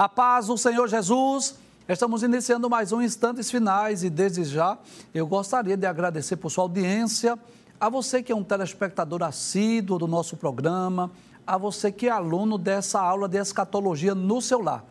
A paz do Senhor Jesus. Estamos iniciando mais um Instantes Finais e desde já eu gostaria de agradecer por sua audiência, a você que é um telespectador assíduo do nosso programa, a você que é aluno dessa aula de escatologia no seu lar.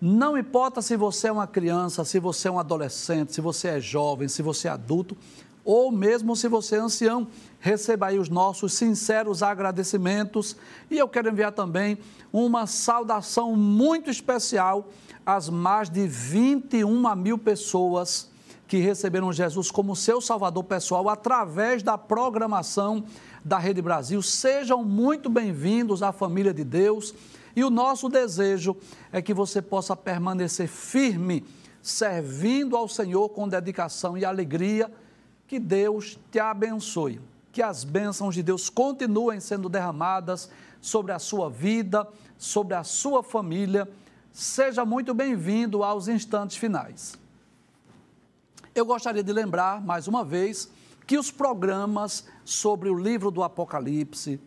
Não importa se você é uma criança, se você é um adolescente, se você é jovem, se você é adulto, ou mesmo se você é ancião, receba aí os nossos sinceros agradecimentos. E eu quero enviar também uma saudação muito especial às mais de 21 mil pessoas que receberam Jesus como seu salvador pessoal através da programação da Rede Brasil. Sejam muito bem-vindos à família de Deus. E o nosso desejo é que você possa permanecer firme, servindo ao Senhor com dedicação e alegria que Deus te abençoe. Que as bênçãos de Deus continuem sendo derramadas sobre a sua vida, sobre a sua família. Seja muito bem-vindo aos instantes finais. Eu gostaria de lembrar, mais uma vez, que os programas sobre o livro do Apocalipse,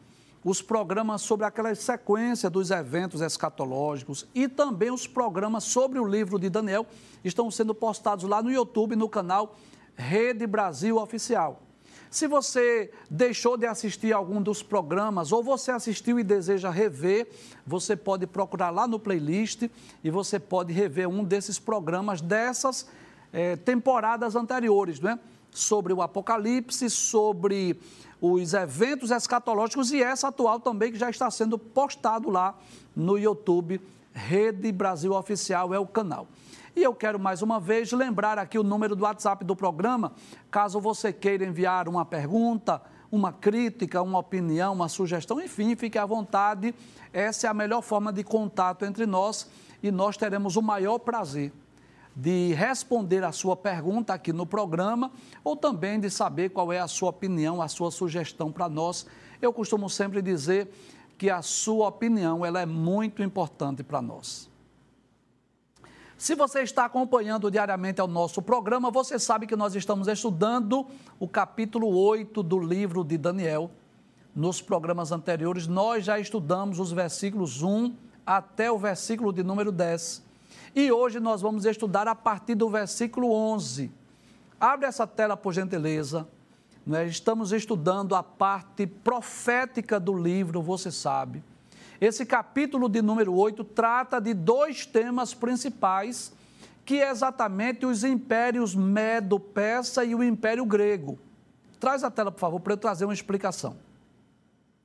os programas sobre aquela sequência dos eventos escatológicos e também os programas sobre o livro de Daniel estão sendo postados lá no YouTube, no canal Rede Brasil Oficial. Se você deixou de assistir algum dos programas ou você assistiu e deseja rever, você pode procurar lá no playlist e você pode rever um desses programas dessas eh, temporadas anteriores, né? Sobre o Apocalipse, sobre os eventos escatológicos e essa atual também que já está sendo postado lá no YouTube. Rede Brasil Oficial é o canal. E eu quero mais uma vez lembrar aqui o número do WhatsApp do programa, caso você queira enviar uma pergunta, uma crítica, uma opinião, uma sugestão, enfim, fique à vontade. Essa é a melhor forma de contato entre nós e nós teremos o maior prazer de responder a sua pergunta aqui no programa ou também de saber qual é a sua opinião, a sua sugestão para nós. Eu costumo sempre dizer que a sua opinião ela é muito importante para nós. Se você está acompanhando diariamente o nosso programa, você sabe que nós estamos estudando o capítulo 8 do livro de Daniel. Nos programas anteriores, nós já estudamos os versículos 1 até o versículo de número 10. E hoje nós vamos estudar a partir do versículo 11. Abre essa tela, por gentileza. Nós estamos estudando a parte profética do livro, você sabe. Esse capítulo de número 8 trata de dois temas principais, que é exatamente os impérios Medo-Persa e o Império Grego. Traz a tela, por favor, para eu trazer uma explicação.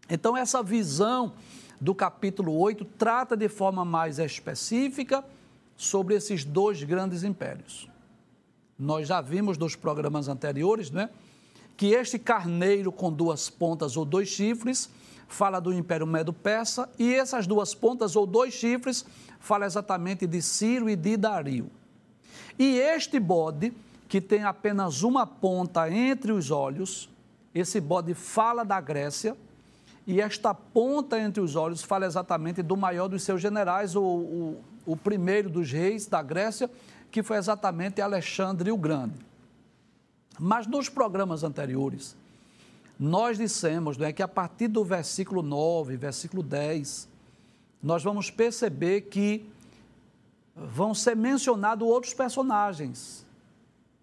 Então, essa visão do capítulo 8 trata de forma mais específica sobre esses dois grandes impérios. Nós já vimos nos programas anteriores, né, que este carneiro com duas pontas ou dois chifres fala do Império Medo-Persa, e essas duas pontas, ou dois chifres, fala exatamente de Ciro e de Dario. E este bode, que tem apenas uma ponta entre os olhos, esse bode fala da Grécia, e esta ponta entre os olhos fala exatamente do maior dos seus generais, o, o, o primeiro dos reis da Grécia, que foi exatamente Alexandre o Grande. Mas nos programas anteriores, nós dissemos não é, que a partir do versículo 9, versículo 10, nós vamos perceber que vão ser mencionados outros personagens.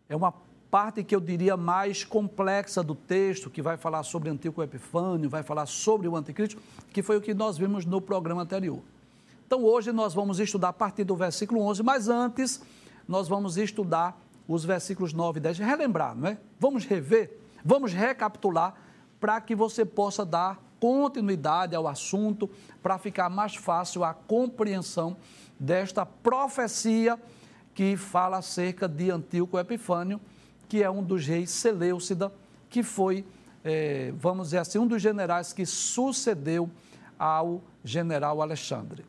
É uma parte que eu diria mais complexa do texto, que vai falar sobre Antíoco Epifânio, vai falar sobre o anticristo, que foi o que nós vimos no programa anterior. Então hoje nós vamos estudar a partir do versículo 11, mas antes nós vamos estudar os versículos 9 e 10, relembrar, não é? Vamos rever, vamos recapitular para que você possa dar continuidade ao assunto, para ficar mais fácil a compreensão desta profecia que fala acerca de Antíoco Epifânio, que é um dos reis Seleucida, que foi, é, vamos dizer assim, um dos generais que sucedeu ao general Alexandre.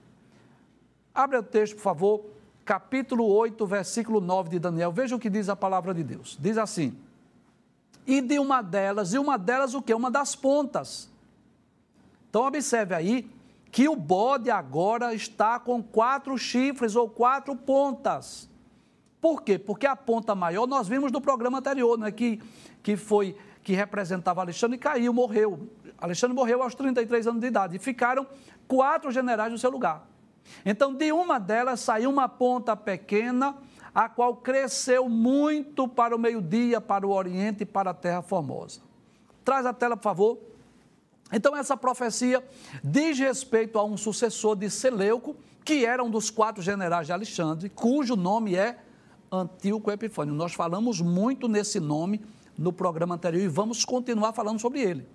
Abre o texto, por favor, capítulo 8, versículo 9 de Daniel. Veja o que diz a palavra de Deus. Diz assim: e de uma delas, e uma delas o que? Uma das pontas. Então observe aí que o bode agora está com quatro chifres ou quatro pontas. Por quê? Porque a ponta maior nós vimos no programa anterior, né, que, que foi que representava Alexandre caiu, morreu. Alexandre morreu aos 33 anos de idade e ficaram quatro generais no seu lugar. Então, de uma delas saiu uma ponta pequena, a qual cresceu muito para o meio-dia, para o oriente e para a terra formosa. Traz a tela, por favor. Então, essa profecia diz respeito a um sucessor de Seleuco, que era um dos quatro generais de Alexandre, cujo nome é Antíoco Epifânio. Nós falamos muito nesse nome no programa anterior e vamos continuar falando sobre ele.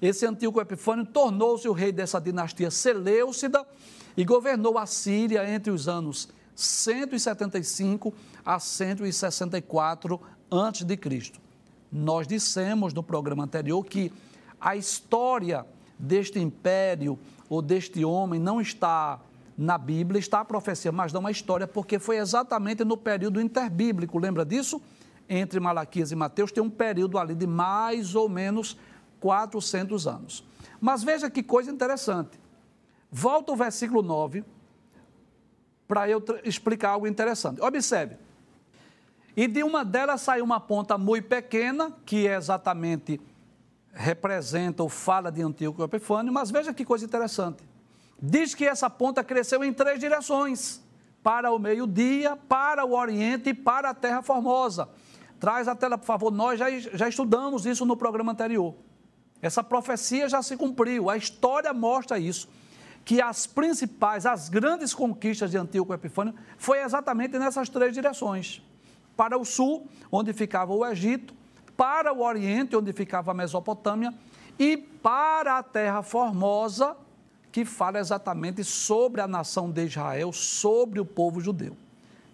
Esse Antíoco Epifânio tornou-se o rei dessa dinastia Seleucida e governou a Síria entre os anos 175 a 164 a.C. Nós dissemos no programa anterior que a história deste império ou deste homem não está na Bíblia, está a profecia, mas não a história, porque foi exatamente no período interbíblico, lembra disso? Entre Malaquias e Mateus tem um período ali de mais ou menos 400 anos. Mas veja que coisa interessante. Volta o versículo 9 para eu explicar algo interessante. Observe. E de uma delas saiu uma ponta muito pequena, que é exatamente representa ou fala de Antíoco Epifânio, mas veja que coisa interessante. Diz que essa ponta cresceu em três direções: para o meio-dia, para o oriente e para a terra formosa. Traz a tela, por favor. Nós já, já estudamos isso no programa anterior. Essa profecia já se cumpriu, a história mostra isso. Que as principais, as grandes conquistas de Antíoco Epifânio foi exatamente nessas três direções. Para o sul, onde ficava o Egito, para o oriente, onde ficava a Mesopotâmia, e para a terra formosa, que fala exatamente sobre a nação de Israel, sobre o povo judeu.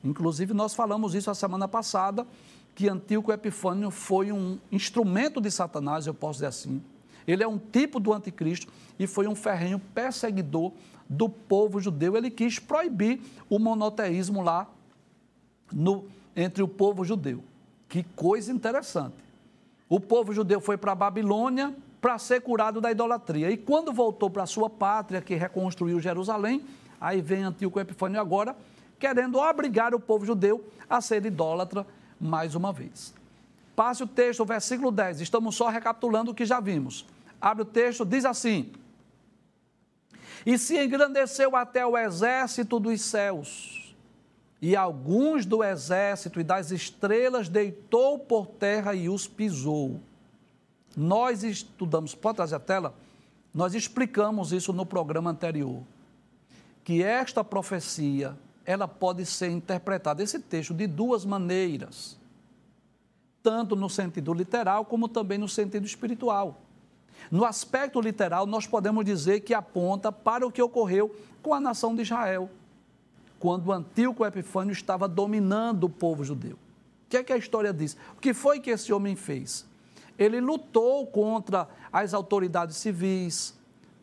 Inclusive, nós falamos isso a semana passada, que Antíoco Epifânio foi um instrumento de Satanás, eu posso dizer assim. Ele é um tipo do anticristo e foi um ferrenho perseguidor do povo judeu. Ele quis proibir o monoteísmo lá no, entre o povo judeu. Que coisa interessante. O povo judeu foi para a Babilônia, para ser curado da idolatria. E quando voltou para a sua pátria, que reconstruiu Jerusalém, aí vem Antíoco Epifânio agora, querendo obrigar o povo judeu a ser idólatra mais uma vez. Passe o texto, versículo 10. Estamos só recapitulando o que já vimos. Abre o texto, diz assim: E se engrandeceu até o exército dos céus, e alguns do exército e das estrelas deitou por terra e os pisou. Nós estudamos, pode trazer a tela? Nós explicamos isso no programa anterior, que esta profecia, ela pode ser interpretada, esse texto, de duas maneiras, tanto no sentido literal, como também no sentido espiritual. No aspecto literal, nós podemos dizer que aponta para o que ocorreu com a nação de Israel, quando o Antíoco Epifânio estava dominando o povo judeu. O que é que a história diz? O que foi que esse homem fez? ele lutou contra as autoridades civis,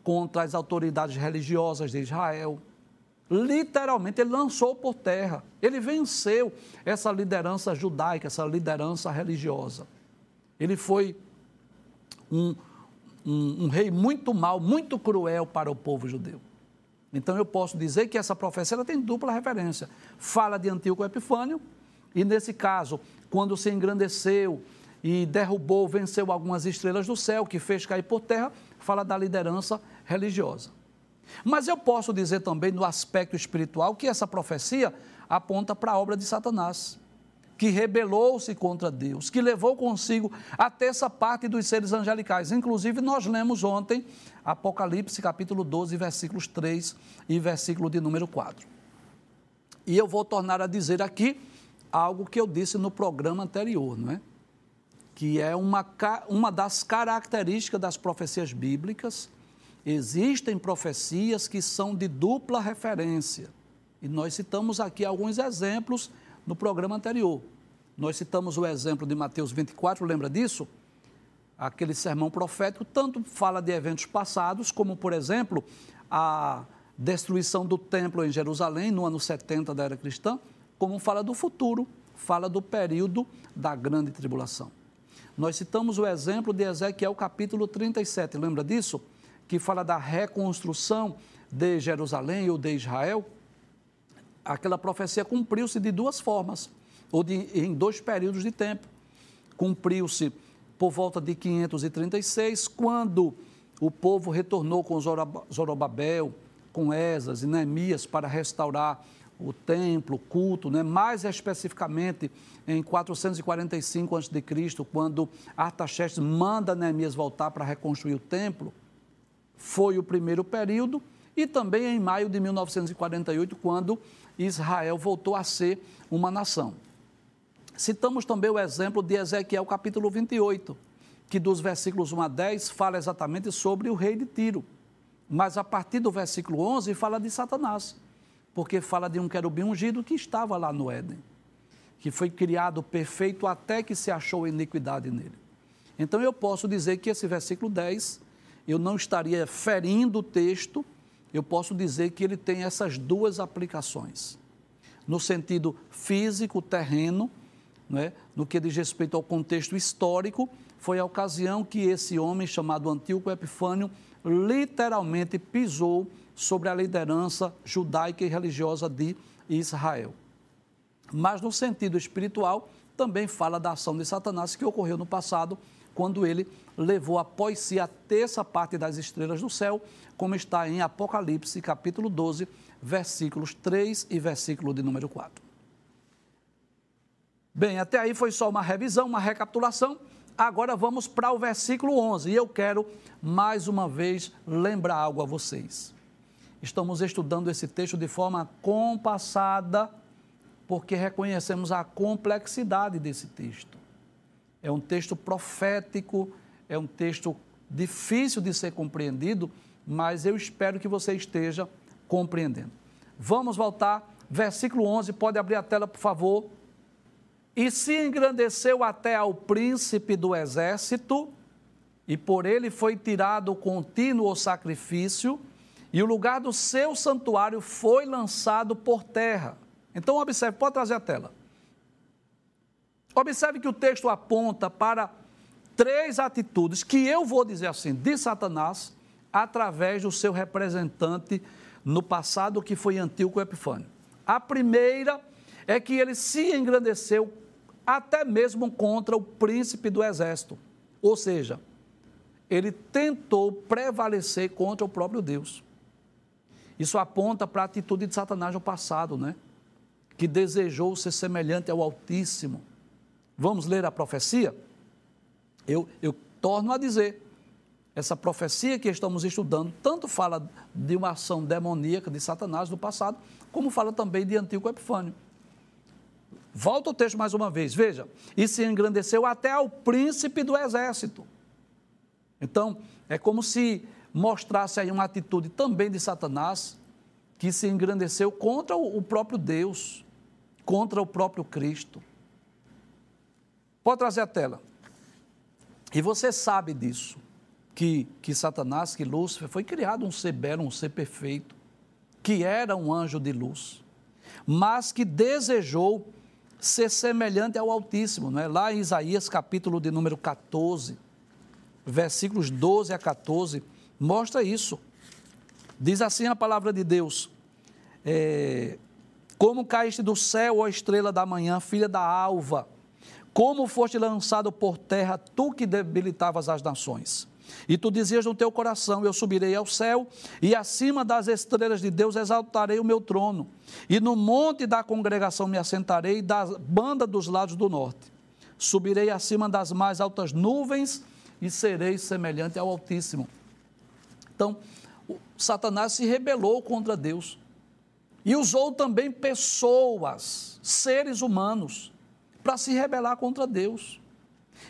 contra as autoridades religiosas de Israel. Literalmente, ele lançou por terra. Ele venceu essa liderança judaica, essa liderança religiosa. Ele foi um, um, um rei muito mau, muito cruel para o povo judeu. Então, eu posso dizer que essa profecia tem dupla referência. Fala de Antíoco Epifânio, e nesse caso, quando se engrandeceu e derrubou, venceu algumas estrelas do céu, que fez cair por terra, fala da liderança religiosa. Mas eu posso dizer também, no aspecto espiritual, que essa profecia aponta para a obra de Satanás, que rebelou-se contra Deus, que levou consigo a terça parte dos seres angelicais. Inclusive, nós lemos ontem Apocalipse, capítulo 12, versículos 3 e versículo de número 4. E eu vou tornar a dizer aqui algo que eu disse no programa anterior, não é? que é uma, uma das características das profecias bíblicas. Existem profecias que são de dupla referência. E nós citamos aqui alguns exemplos no programa anterior. Nós citamos o exemplo de Mateus 24, lembra disso? Aquele sermão profético tanto fala de eventos passados, como, por exemplo, a destruição do templo em Jerusalém no ano 70 da era cristã, como fala do futuro, fala do período da grande tribulação. Nós citamos o exemplo de Ezequiel capítulo 37, lembra disso? Que fala da reconstrução de Jerusalém ou de Israel. Aquela profecia cumpriu-se de duas formas, ou de, em dois períodos de tempo. Cumpriu-se por volta de 536, quando o povo retornou com Zorobabel, com Esas e Neemias para restaurar o templo, o culto, né? mais especificamente em 445 a.C., quando Artaxerxes manda Neemias voltar para reconstruir o templo, foi o primeiro período, e também em maio de 1948, quando Israel voltou a ser uma nação. Citamos também o exemplo de Ezequiel capítulo 28, que dos versículos 1 a 10 fala exatamente sobre o rei de Tiro. Mas a partir do versículo 11 fala de Satanás, porque fala de um querubim ungido que estava lá no Éden, que foi criado perfeito até que se achou iniquidade nele. Então eu posso dizer que esse versículo 10, eu não estaria ferindo o texto, eu posso dizer que ele tem essas duas aplicações. No sentido físico, terreno, né, no que diz respeito ao contexto histórico, foi a ocasião que esse homem chamado Antíoco Epifânio literalmente pisou sobre a liderança judaica e religiosa de Israel. Mas no sentido espiritual, também fala da ação de Satanás que ocorreu no passado, quando ele levou após si a terça parte das estrelas do céu, como está em Apocalipse, capítulo 12, versículos 3 e versículo de número 4. Bem, até aí foi só uma revisão, uma recapitulação. Agora vamos para o versículo 11 e eu quero mais uma vez lembrar algo a vocês. Estamos estudando esse texto de forma compassada, porque reconhecemos a complexidade desse texto. É um texto profético, é um texto difícil de ser compreendido, mas eu espero que você esteja compreendendo. Vamos voltar, versículo 11, pode abrir a tela, por favor e se engrandeceu até ao príncipe do exército, e por ele foi tirado o contínuo sacrifício, e o lugar do seu santuário foi lançado por terra. Então, observe, pode trazer a tela. Observe que o texto aponta para três atitudes que eu vou dizer assim, de Satanás, através do seu representante no passado, que foi Antíoco Epifânio. A primeira é que ele se engrandeceu até mesmo contra o príncipe do exército. Ou seja, ele tentou prevalecer contra o próprio Deus. Isso aponta para a atitude de Satanás no passado, né? Que desejou ser semelhante ao Altíssimo. Vamos ler a profecia? Eu, eu torno a dizer, essa profecia que estamos estudando tanto fala de uma ação demoníaca de Satanás no passado, como fala também de Antigo Epifânio. Volta o texto mais uma vez, veja. E se engrandeceu até ao príncipe do exército. Então, é como se mostrasse aí uma atitude também de Satanás, que se engrandeceu contra o próprio Deus, contra o próprio Cristo. Pode trazer a tela. E você sabe disso, que, que Satanás, que Lúcifer, foi criado um ser belo, um ser perfeito, que era um anjo de luz, mas que desejou ser semelhante ao Altíssimo, não é? Lá em Isaías, capítulo de número 14, versículos 12 a 14, mostra isso. Diz assim a palavra de Deus: é, Como caíste do céu, ó estrela da manhã, filha da alva, como foste lançado por terra, tu que debilitavas as nações. E tu dizias no teu coração: Eu subirei ao céu, e acima das estrelas de Deus exaltarei o meu trono. E no monte da congregação me assentarei, da banda dos lados do norte. Subirei acima das mais altas nuvens e serei semelhante ao Altíssimo. Então, Satanás se rebelou contra Deus e usou também pessoas, seres humanos, para se rebelar contra Deus.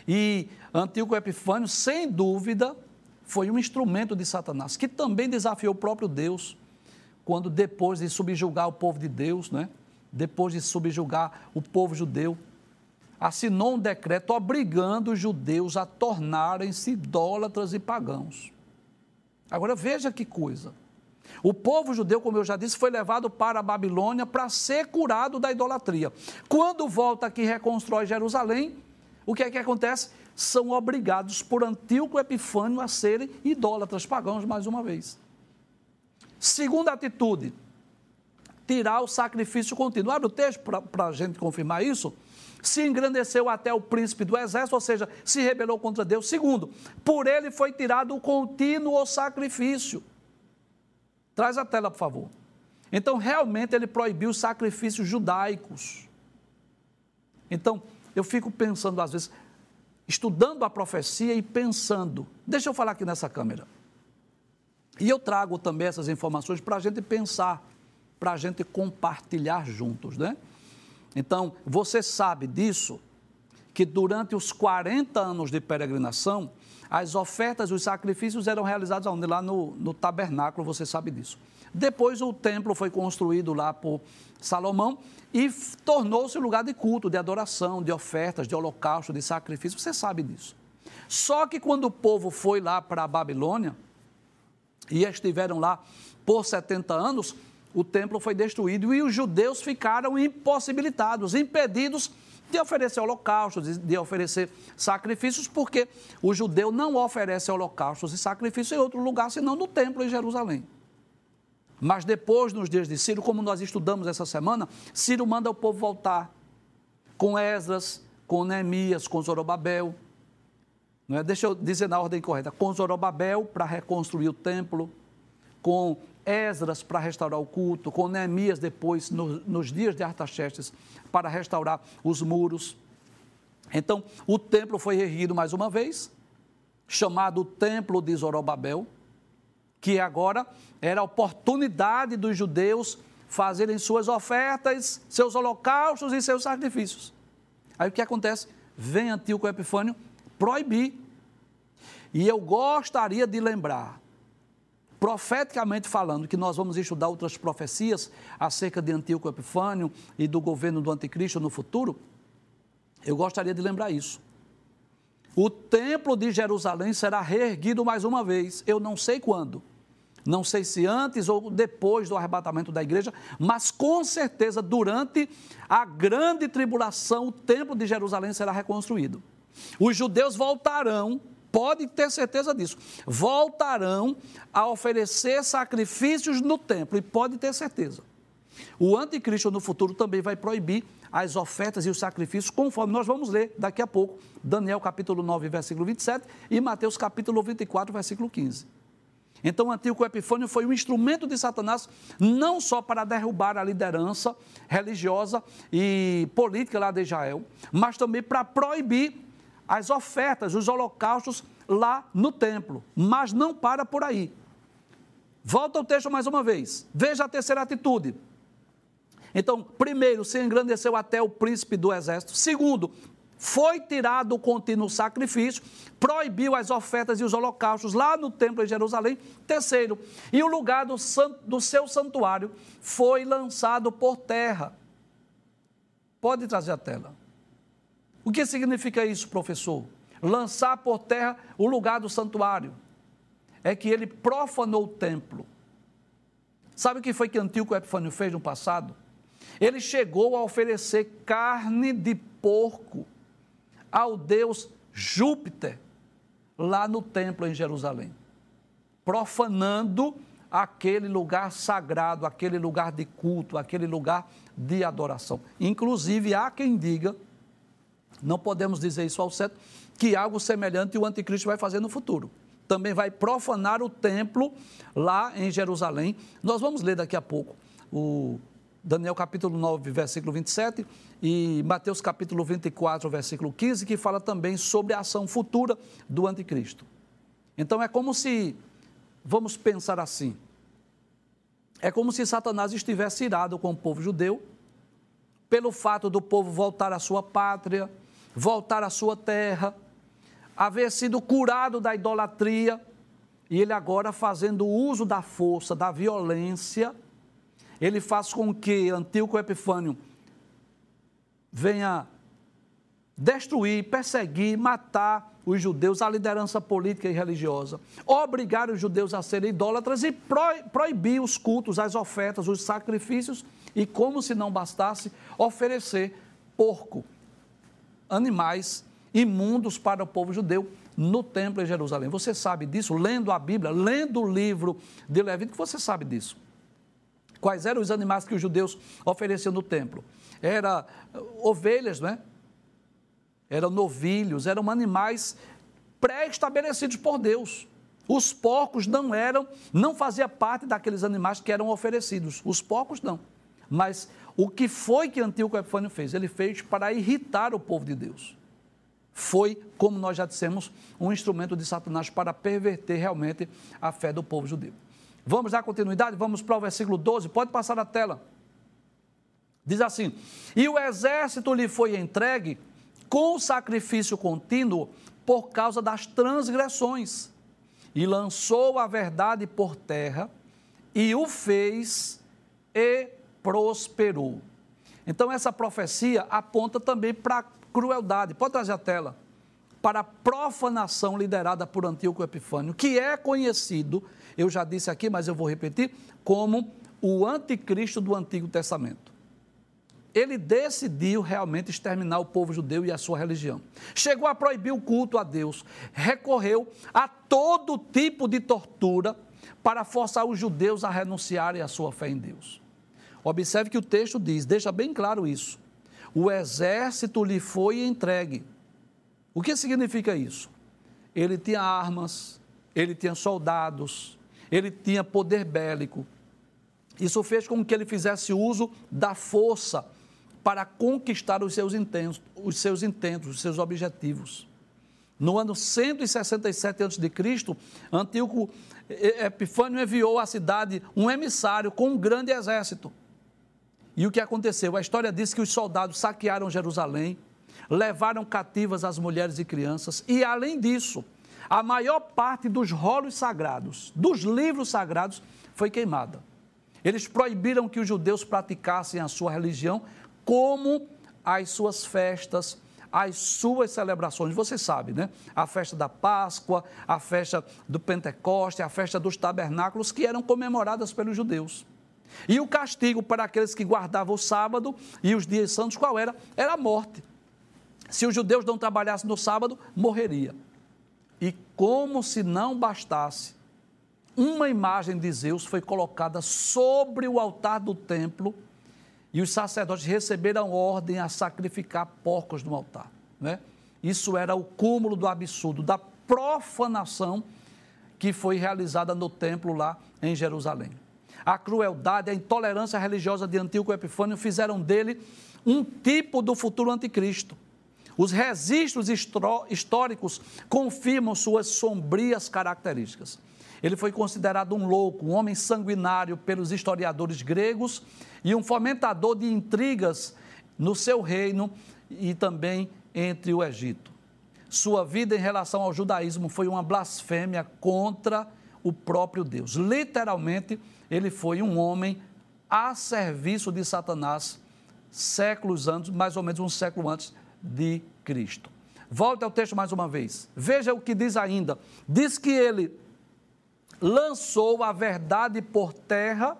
E Antíoco Epifânio, sem dúvida, foi um instrumento de Satanás, que também desafiou o próprio Deus, quando depois de subjugar o povo de Deus, né? depois de subjugar o povo judeu, assinou um decreto obrigando os judeus a tornarem-se idólatras e pagãos. Agora veja que coisa. O povo judeu, como eu já disse, foi levado para a Babilônia para ser curado da idolatria. Quando volta aqui e reconstrói Jerusalém, o que é que acontece? São obrigados por Antíoco Epifânio a serem idólatras pagãos mais uma vez. Segunda atitude, tirar o sacrifício contínuo. Abre o texto para a gente confirmar isso. Se engrandeceu até o príncipe do exército, ou seja, se rebelou contra Deus. Segundo, por ele foi tirado o contínuo sacrifício. Traz a tela, por favor. Então, realmente, ele proibiu os sacrifícios judaicos. Então, eu fico pensando, às vezes, estudando a profecia e pensando. Deixa eu falar aqui nessa câmera. E eu trago também essas informações para a gente pensar, para a gente compartilhar juntos, né? Então, você sabe disso, que durante os 40 anos de peregrinação, as ofertas os sacrifícios eram realizados? Lá no, no tabernáculo, você sabe disso. Depois o templo foi construído lá por Salomão e tornou-se lugar de culto, de adoração, de ofertas, de holocausto, de sacrifício. Você sabe disso. Só que quando o povo foi lá para a Babilônia e estiveram lá por 70 anos, o templo foi destruído e os judeus ficaram impossibilitados, impedidos de oferecer holocaustos, de oferecer sacrifícios, porque o judeu não oferece holocaustos e sacrifícios em outro lugar senão no templo em Jerusalém. Mas depois, nos dias de Ciro, como nós estudamos essa semana, Ciro manda o povo voltar com Esdras, com Neemias, com Zorobabel. Não é? Deixa eu dizer na ordem correta: com Zorobabel para reconstruir o templo, com Esdras para restaurar o culto, com Neemias depois, no, nos dias de Artaxerxes, para restaurar os muros. Então, o templo foi erguido mais uma vez, chamado Templo de Zorobabel que agora era a oportunidade dos judeus fazerem suas ofertas, seus holocaustos e seus sacrifícios. Aí o que acontece? Vem Antíoco Epifânio proibir. E eu gostaria de lembrar, profeticamente falando, que nós vamos estudar outras profecias acerca de Antíoco Epifânio e do governo do anticristo no futuro. Eu gostaria de lembrar isso. O templo de Jerusalém será reerguido mais uma vez, eu não sei quando. Não sei se antes ou depois do arrebatamento da igreja, mas com certeza durante a grande tribulação o templo de Jerusalém será reconstruído. Os judeus voltarão, pode ter certeza disso, voltarão a oferecer sacrifícios no templo e pode ter certeza. O anticristo no futuro também vai proibir as ofertas e os sacrifícios, conforme nós vamos ler daqui a pouco, Daniel capítulo 9, versículo 27 e Mateus capítulo 24, versículo 15. Então, o Antíoco Epifânio foi um instrumento de Satanás, não só para derrubar a liderança religiosa e política lá de Israel, mas também para proibir as ofertas, os holocaustos lá no templo. Mas não para por aí. Volta ao texto mais uma vez. Veja a terceira atitude. Então, primeiro, se engrandeceu até o príncipe do exército. Segundo, foi tirado o contínuo sacrifício, proibiu as ofertas e os holocaustos lá no templo de Jerusalém. Terceiro, e o lugar do, do seu santuário foi lançado por terra. Pode trazer a tela. O que significa isso, professor? Lançar por terra o lugar do santuário. É que ele profanou o templo. Sabe o que foi que Antíoco Epifânio fez no passado? Ele chegou a oferecer carne de porco ao deus Júpiter lá no templo em Jerusalém, profanando aquele lugar sagrado, aquele lugar de culto, aquele lugar de adoração. Inclusive, há quem diga, não podemos dizer isso ao certo, que algo semelhante o anticristo vai fazer no futuro. Também vai profanar o templo lá em Jerusalém. Nós vamos ler daqui a pouco o Daniel capítulo 9, versículo 27 e Mateus capítulo 24, versículo 15, que fala também sobre a ação futura do anticristo. Então é como se, vamos pensar assim, é como se Satanás estivesse irado com o povo judeu, pelo fato do povo voltar à sua pátria, voltar à sua terra, haver sido curado da idolatria, e ele agora fazendo uso da força, da violência, ele faz com que Antíoco Epifânio venha destruir, perseguir, matar os judeus, a liderança política e religiosa, obrigar os judeus a serem idólatras e proibir os cultos, as ofertas, os sacrifícios e, como se não bastasse, oferecer porco, animais imundos para o povo judeu no templo em Jerusalém. Você sabe disso, lendo a Bíblia, lendo o livro de Levítico, você sabe disso. Quais eram os animais que os judeus ofereciam no templo? Eram ovelhas, não é? Eram novilhos, eram animais pré-estabelecidos por Deus. Os porcos não eram, não fazia parte daqueles animais que eram oferecidos. Os porcos não. Mas o que foi que Antíoco Epifânio fez? Ele fez para irritar o povo de Deus. Foi, como nós já dissemos, um instrumento de Satanás para perverter realmente a fé do povo judeu. Vamos dar continuidade? Vamos para o versículo 12. Pode passar na tela. Diz assim: E o exército lhe foi entregue com sacrifício contínuo por causa das transgressões e lançou a verdade por terra, e o fez e prosperou. Então, essa profecia aponta também para a crueldade. Pode trazer a tela. Para a profanação liderada por Antíoco Epifânio, que é conhecido, eu já disse aqui, mas eu vou repetir, como o anticristo do Antigo Testamento ele decidiu realmente exterminar o povo judeu e a sua religião. Chegou a proibir o culto a Deus, recorreu a todo tipo de tortura para forçar os judeus a renunciarem à sua fé em Deus. Observe que o texto diz, deixa bem claro isso. O exército lhe foi entregue. O que significa isso? Ele tinha armas, ele tinha soldados, ele tinha poder bélico. Isso fez com que ele fizesse uso da força para conquistar os seus intentos, os seus intentos, os seus objetivos. No ano 167 a.C., Antíoco Epifânio enviou à cidade um emissário com um grande exército. E o que aconteceu? A história diz que os soldados saquearam Jerusalém, levaram cativas as mulheres e crianças, e além disso, a maior parte dos rolos sagrados, dos livros sagrados, foi queimada. Eles proibiram que os judeus praticassem a sua religião como as suas festas, as suas celebrações. Você sabe, né? A festa da Páscoa, a festa do Pentecoste, a festa dos tabernáculos, que eram comemoradas pelos judeus. E o castigo para aqueles que guardavam o sábado e os dias santos, qual era? Era a morte. Se os judeus não trabalhassem no sábado, morreria. E como se não bastasse, uma imagem de Zeus foi colocada sobre o altar do templo e os sacerdotes receberam ordem a sacrificar porcos no altar. Né? Isso era o cúmulo do absurdo, da profanação que foi realizada no templo lá em Jerusalém. A crueldade, a intolerância religiosa de Antíoco Epifânio fizeram dele um tipo do futuro anticristo. Os registros históricos confirmam suas sombrias características. Ele foi considerado um louco, um homem sanguinário pelos historiadores gregos e um fomentador de intrigas no seu reino e também entre o Egito. Sua vida em relação ao judaísmo foi uma blasfêmia contra o próprio Deus. Literalmente, ele foi um homem a serviço de Satanás séculos antes, mais ou menos um século antes de Cristo. Volte ao texto mais uma vez. Veja o que diz ainda. Diz que ele lançou a verdade por terra,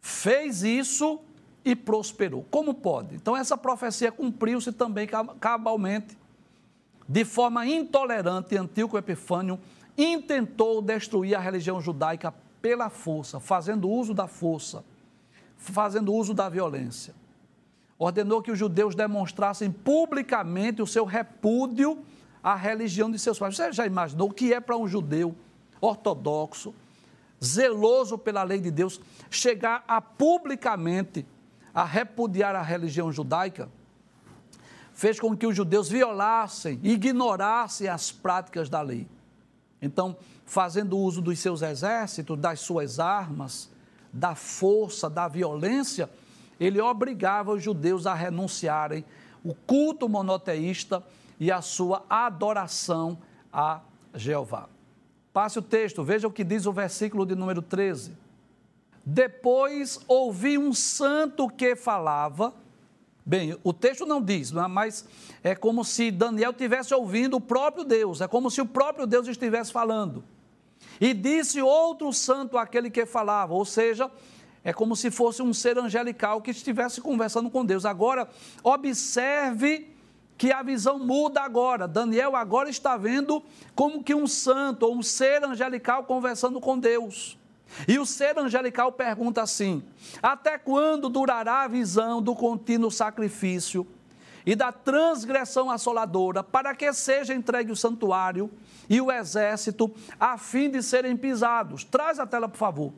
fez isso e prosperou. Como pode? Então, essa profecia cumpriu-se também cabalmente. De forma intolerante, Antíoco Epifânio intentou destruir a religião judaica pela força, fazendo uso da força, fazendo uso da violência. Ordenou que os judeus demonstrassem publicamente o seu repúdio à religião de seus pais. Você já imaginou o que é para um judeu ortodoxo, zeloso pela lei de Deus, chegar a publicamente a repudiar a religião judaica, fez com que os judeus violassem, ignorassem as práticas da lei. Então, fazendo uso dos seus exércitos, das suas armas, da força, da violência, ele obrigava os judeus a renunciarem o culto monoteísta e a sua adoração a Jeová. Passe o texto, veja o que diz o versículo de número 13. Depois ouvi um santo que falava. Bem, o texto não diz, é? mas é como se Daniel estivesse ouvindo o próprio Deus, é como se o próprio Deus estivesse falando. E disse outro santo aquele que falava, ou seja, é como se fosse um ser angelical que estivesse conversando com Deus. Agora, observe que a visão muda agora. Daniel agora está vendo como que um santo ou um ser angelical conversando com Deus. E o ser angelical pergunta assim: Até quando durará a visão do contínuo sacrifício e da transgressão assoladora, para que seja entregue o santuário e o exército, a fim de serem pisados. Traz a tela, por favor.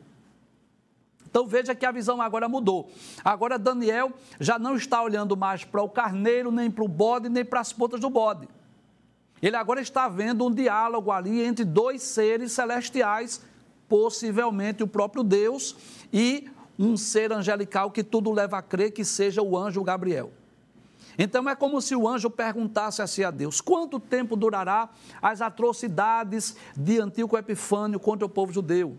Então veja que a visão agora mudou. Agora Daniel já não está olhando mais para o carneiro, nem para o bode, nem para as pontas do bode. Ele agora está vendo um diálogo ali entre dois seres celestiais, possivelmente o próprio Deus e um ser angelical que tudo leva a crer que seja o anjo Gabriel. Então é como se o anjo perguntasse assim a Deus: quanto tempo durará as atrocidades de Antíoco Epifânio contra o povo judeu?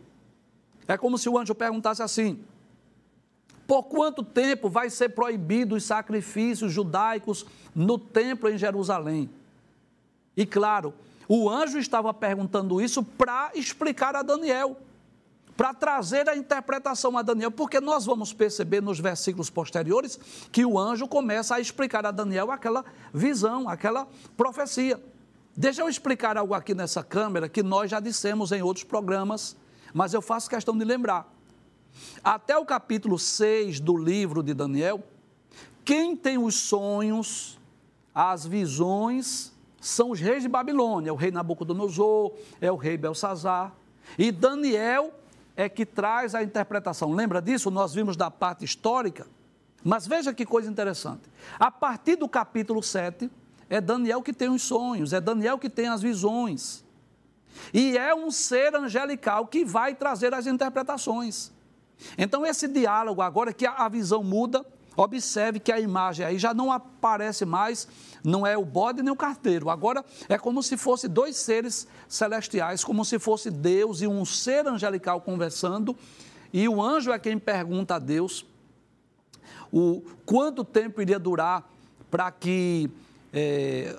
É como se o anjo perguntasse assim: por quanto tempo vai ser proibido os sacrifícios judaicos no templo em Jerusalém? E claro, o anjo estava perguntando isso para explicar a Daniel, para trazer a interpretação a Daniel, porque nós vamos perceber nos versículos posteriores que o anjo começa a explicar a Daniel aquela visão, aquela profecia. Deixa eu explicar algo aqui nessa câmera que nós já dissemos em outros programas mas eu faço questão de lembrar. Até o capítulo 6 do livro de Daniel, quem tem os sonhos, as visões, são os reis de Babilônia, o rei Nabucodonosor, é o rei Belsazar. E Daniel é que traz a interpretação. Lembra disso? Nós vimos da parte histórica. Mas veja que coisa interessante. A partir do capítulo 7, é Daniel que tem os sonhos, é Daniel que tem as visões. E é um ser angelical que vai trazer as interpretações. Então, esse diálogo, agora que a visão muda, observe que a imagem aí já não aparece mais, não é o bode nem o carteiro. Agora é como se fosse dois seres celestiais, como se fosse Deus e um ser angelical conversando. E o anjo é quem pergunta a Deus o quanto tempo iria durar para que é,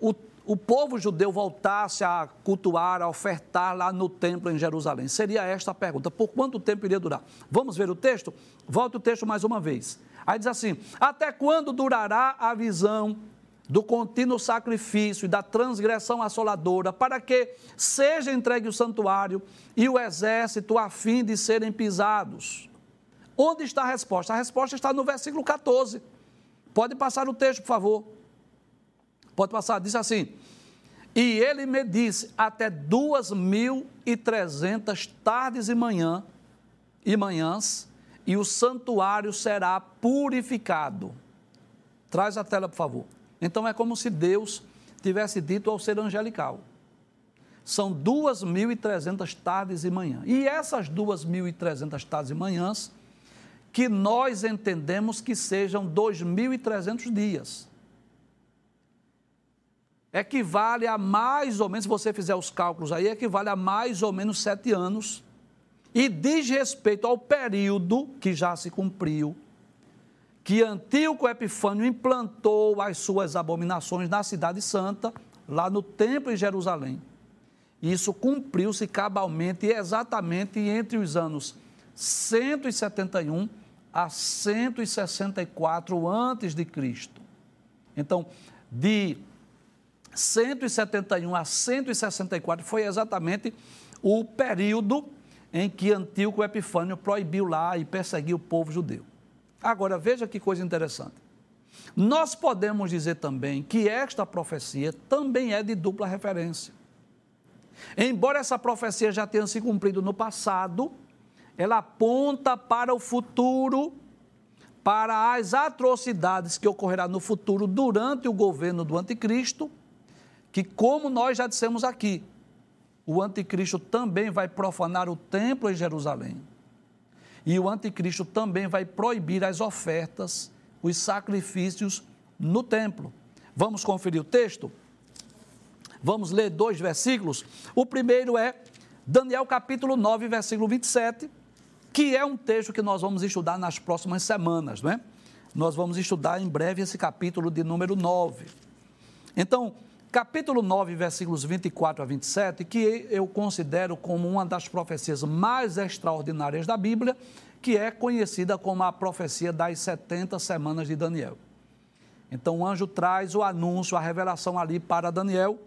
o o povo judeu voltasse a cultuar, a ofertar lá no templo em Jerusalém? Seria esta a pergunta. Por quanto tempo iria durar? Vamos ver o texto? Volta o texto mais uma vez. Aí diz assim: Até quando durará a visão do contínuo sacrifício e da transgressão assoladora, para que seja entregue o santuário e o exército a fim de serem pisados? Onde está a resposta? A resposta está no versículo 14. Pode passar o texto, por favor. Pode passar, diz assim. E ele me disse: até duas mil e trezentas tardes e manhã e manhãs, e o santuário será purificado. Traz a tela, por favor. Então é como se Deus tivesse dito ao ser angelical. São duas mil e trezentas tardes e manhã. E essas duas mil e trezentas tardes e manhãs, que nós entendemos que sejam dois mil e trezentos dias equivale a mais ou menos, se você fizer os cálculos aí, equivale a mais ou menos sete anos. E diz respeito ao período que já se cumpriu, que Antíoco Epifânio implantou as suas abominações na Cidade Santa, lá no Templo em Jerusalém. Isso cumpriu-se cabalmente e exatamente entre os anos 171 a 164 antes de Cristo. Então, de 171 a 164 foi exatamente o período em que Antíoco Epifânio proibiu lá e perseguiu o povo judeu. Agora, veja que coisa interessante. Nós podemos dizer também que esta profecia também é de dupla referência. Embora essa profecia já tenha se cumprido no passado, ela aponta para o futuro, para as atrocidades que ocorrerá no futuro durante o governo do anticristo que, como nós já dissemos aqui, o anticristo também vai profanar o templo em Jerusalém. E o anticristo também vai proibir as ofertas, os sacrifícios no templo. Vamos conferir o texto? Vamos ler dois versículos. O primeiro é Daniel capítulo 9, versículo 27, que é um texto que nós vamos estudar nas próximas semanas, não é? Nós vamos estudar em breve esse capítulo de número 9. Então, capítulo 9, versículos 24 a 27, que eu considero como uma das profecias mais extraordinárias da Bíblia, que é conhecida como a profecia das 70 semanas de Daniel. Então o anjo traz o anúncio, a revelação ali para Daniel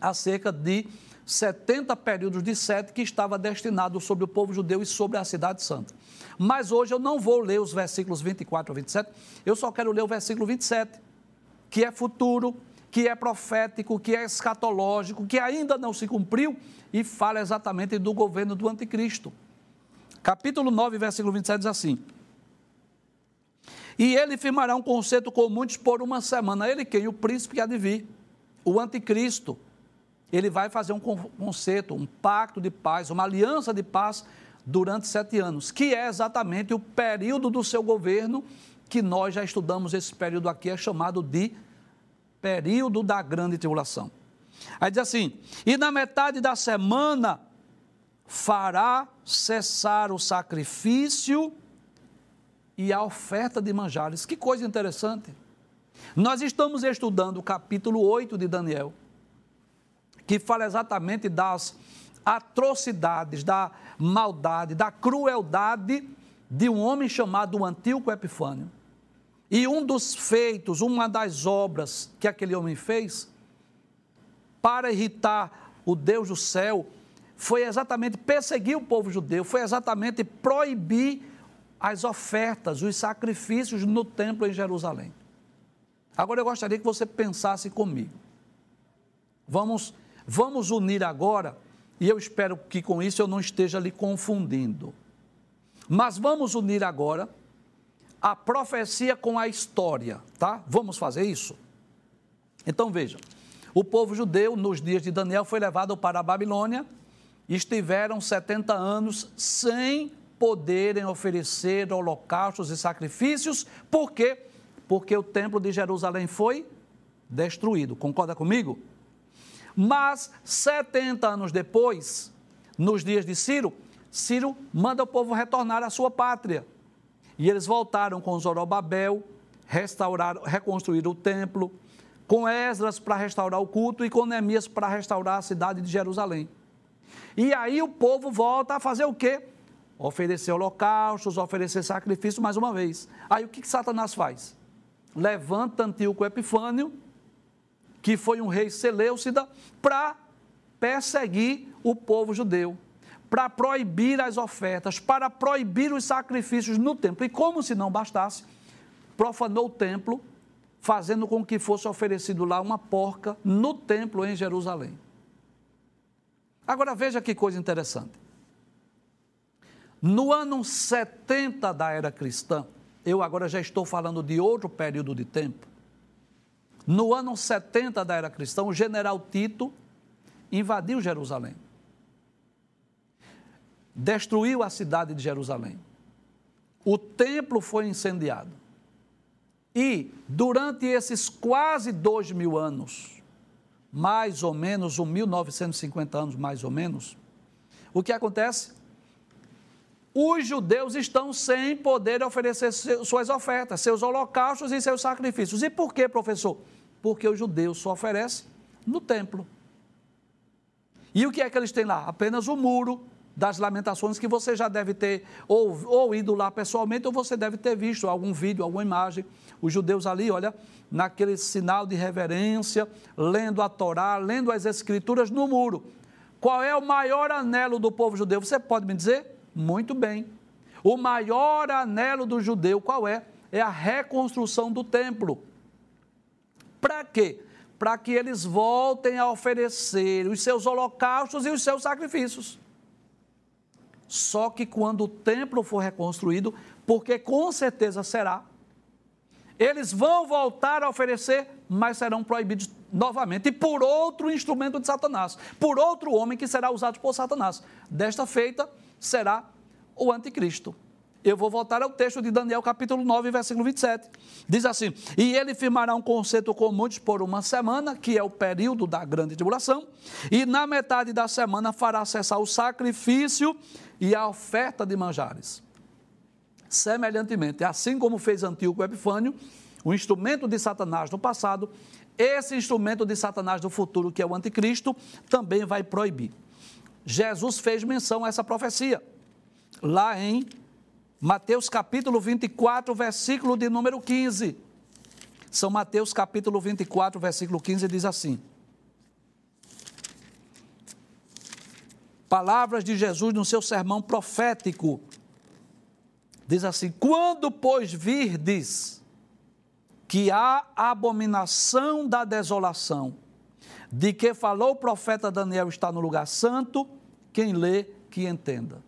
acerca de 70 períodos de sete que estava destinado sobre o povo judeu e sobre a cidade santa. Mas hoje eu não vou ler os versículos 24 a 27, eu só quero ler o versículo 27, que é futuro, que é profético, que é escatológico, que ainda não se cumpriu e fala exatamente do governo do anticristo. Capítulo 9, versículo 27 diz assim: E ele firmará um concerto com muitos por uma semana. Ele quem? O príncipe que há de vir, o anticristo. Ele vai fazer um concerto, um pacto de paz, uma aliança de paz durante sete anos, que é exatamente o período do seu governo, que nós já estudamos esse período aqui, é chamado de período da grande tribulação. Aí diz assim: e na metade da semana fará cessar o sacrifício e a oferta de manjares. Que coisa interessante. Nós estamos estudando o capítulo 8 de Daniel, que fala exatamente das atrocidades, da maldade, da crueldade de um homem chamado Antíoco Epifânio. E um dos feitos, uma das obras que aquele homem fez, para irritar o Deus do céu, foi exatamente perseguir o povo judeu, foi exatamente proibir as ofertas, os sacrifícios no templo em Jerusalém. Agora eu gostaria que você pensasse comigo. Vamos, vamos unir agora, e eu espero que com isso eu não esteja lhe confundindo. Mas vamos unir agora a profecia com a história, tá? Vamos fazer isso? Então veja, o povo judeu nos dias de Daniel foi levado para a Babilônia estiveram 70 anos sem poderem oferecer holocaustos e sacrifícios. Por quê? Porque o templo de Jerusalém foi destruído. Concorda comigo? Mas 70 anos depois, nos dias de Ciro, Ciro manda o povo retornar à sua pátria. E eles voltaram com Zorobabel, restauraram, reconstruíram o templo, com Esdras para restaurar o culto e com Neemias para restaurar a cidade de Jerusalém. E aí o povo volta a fazer o quê? Oferecer holocaustos, oferecer sacrifício mais uma vez. Aí o que, que Satanás faz? Levanta Antíoco Epifânio, que foi um rei Seleucida, para perseguir o povo judeu, para proibir as ofertas, para proibir os sacrifícios no templo. E como se não bastasse, profanou o templo, fazendo com que fosse oferecido lá uma porca no templo em Jerusalém. Agora veja que coisa interessante. No ano 70 da era cristã, eu agora já estou falando de outro período de tempo. No ano 70 da era cristã, o general Tito invadiu Jerusalém. Destruiu a cidade de Jerusalém. O templo foi incendiado. E, durante esses quase dois mil anos, mais ou menos, um 1950 anos mais ou menos, o que acontece? Os judeus estão sem poder oferecer suas ofertas, seus holocaustos e seus sacrifícios. E por quê, professor? Porque os judeus só oferecem no templo. E o que é que eles têm lá? Apenas o muro das lamentações que você já deve ter ou, ou ido lá pessoalmente ou você deve ter visto algum vídeo, alguma imagem. Os judeus ali, olha, naquele sinal de reverência, lendo a Torá, lendo as Escrituras no muro. Qual é o maior anelo do povo judeu? Você pode me dizer? Muito bem. O maior anelo do judeu, qual é? É a reconstrução do templo. Para quê? Para que eles voltem a oferecer os seus holocaustos e os seus sacrifícios. Só que quando o templo for reconstruído, porque com certeza será, eles vão voltar a oferecer, mas serão proibidos novamente, e por outro instrumento de Satanás, por outro homem que será usado por Satanás. Desta feita será o anticristo. Eu vou voltar ao texto de Daniel, capítulo 9, versículo 27. Diz assim: E ele firmará um concerto com muitos por uma semana, que é o período da grande tribulação, e na metade da semana fará cessar o sacrifício e a oferta de manjares. Semelhantemente, assim como fez Antíoco Epifânio, o instrumento de Satanás no passado, esse instrumento de Satanás no futuro, que é o anticristo, também vai proibir. Jesus fez menção a essa profecia, lá em Mateus capítulo 24, versículo de número 15. São Mateus capítulo 24, versículo 15 diz assim: Palavras de Jesus no seu sermão profético. Diz assim: Quando, pois, virdes que a abominação da desolação, de que falou o profeta Daniel, está no lugar santo, quem lê, que entenda.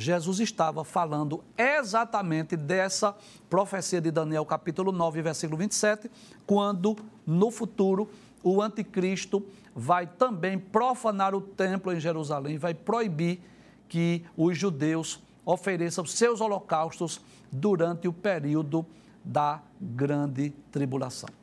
Jesus estava falando exatamente dessa profecia de Daniel, capítulo 9, versículo 27, quando no futuro o anticristo vai também profanar o templo em Jerusalém, vai proibir que os judeus ofereçam seus holocaustos durante o período da grande tribulação.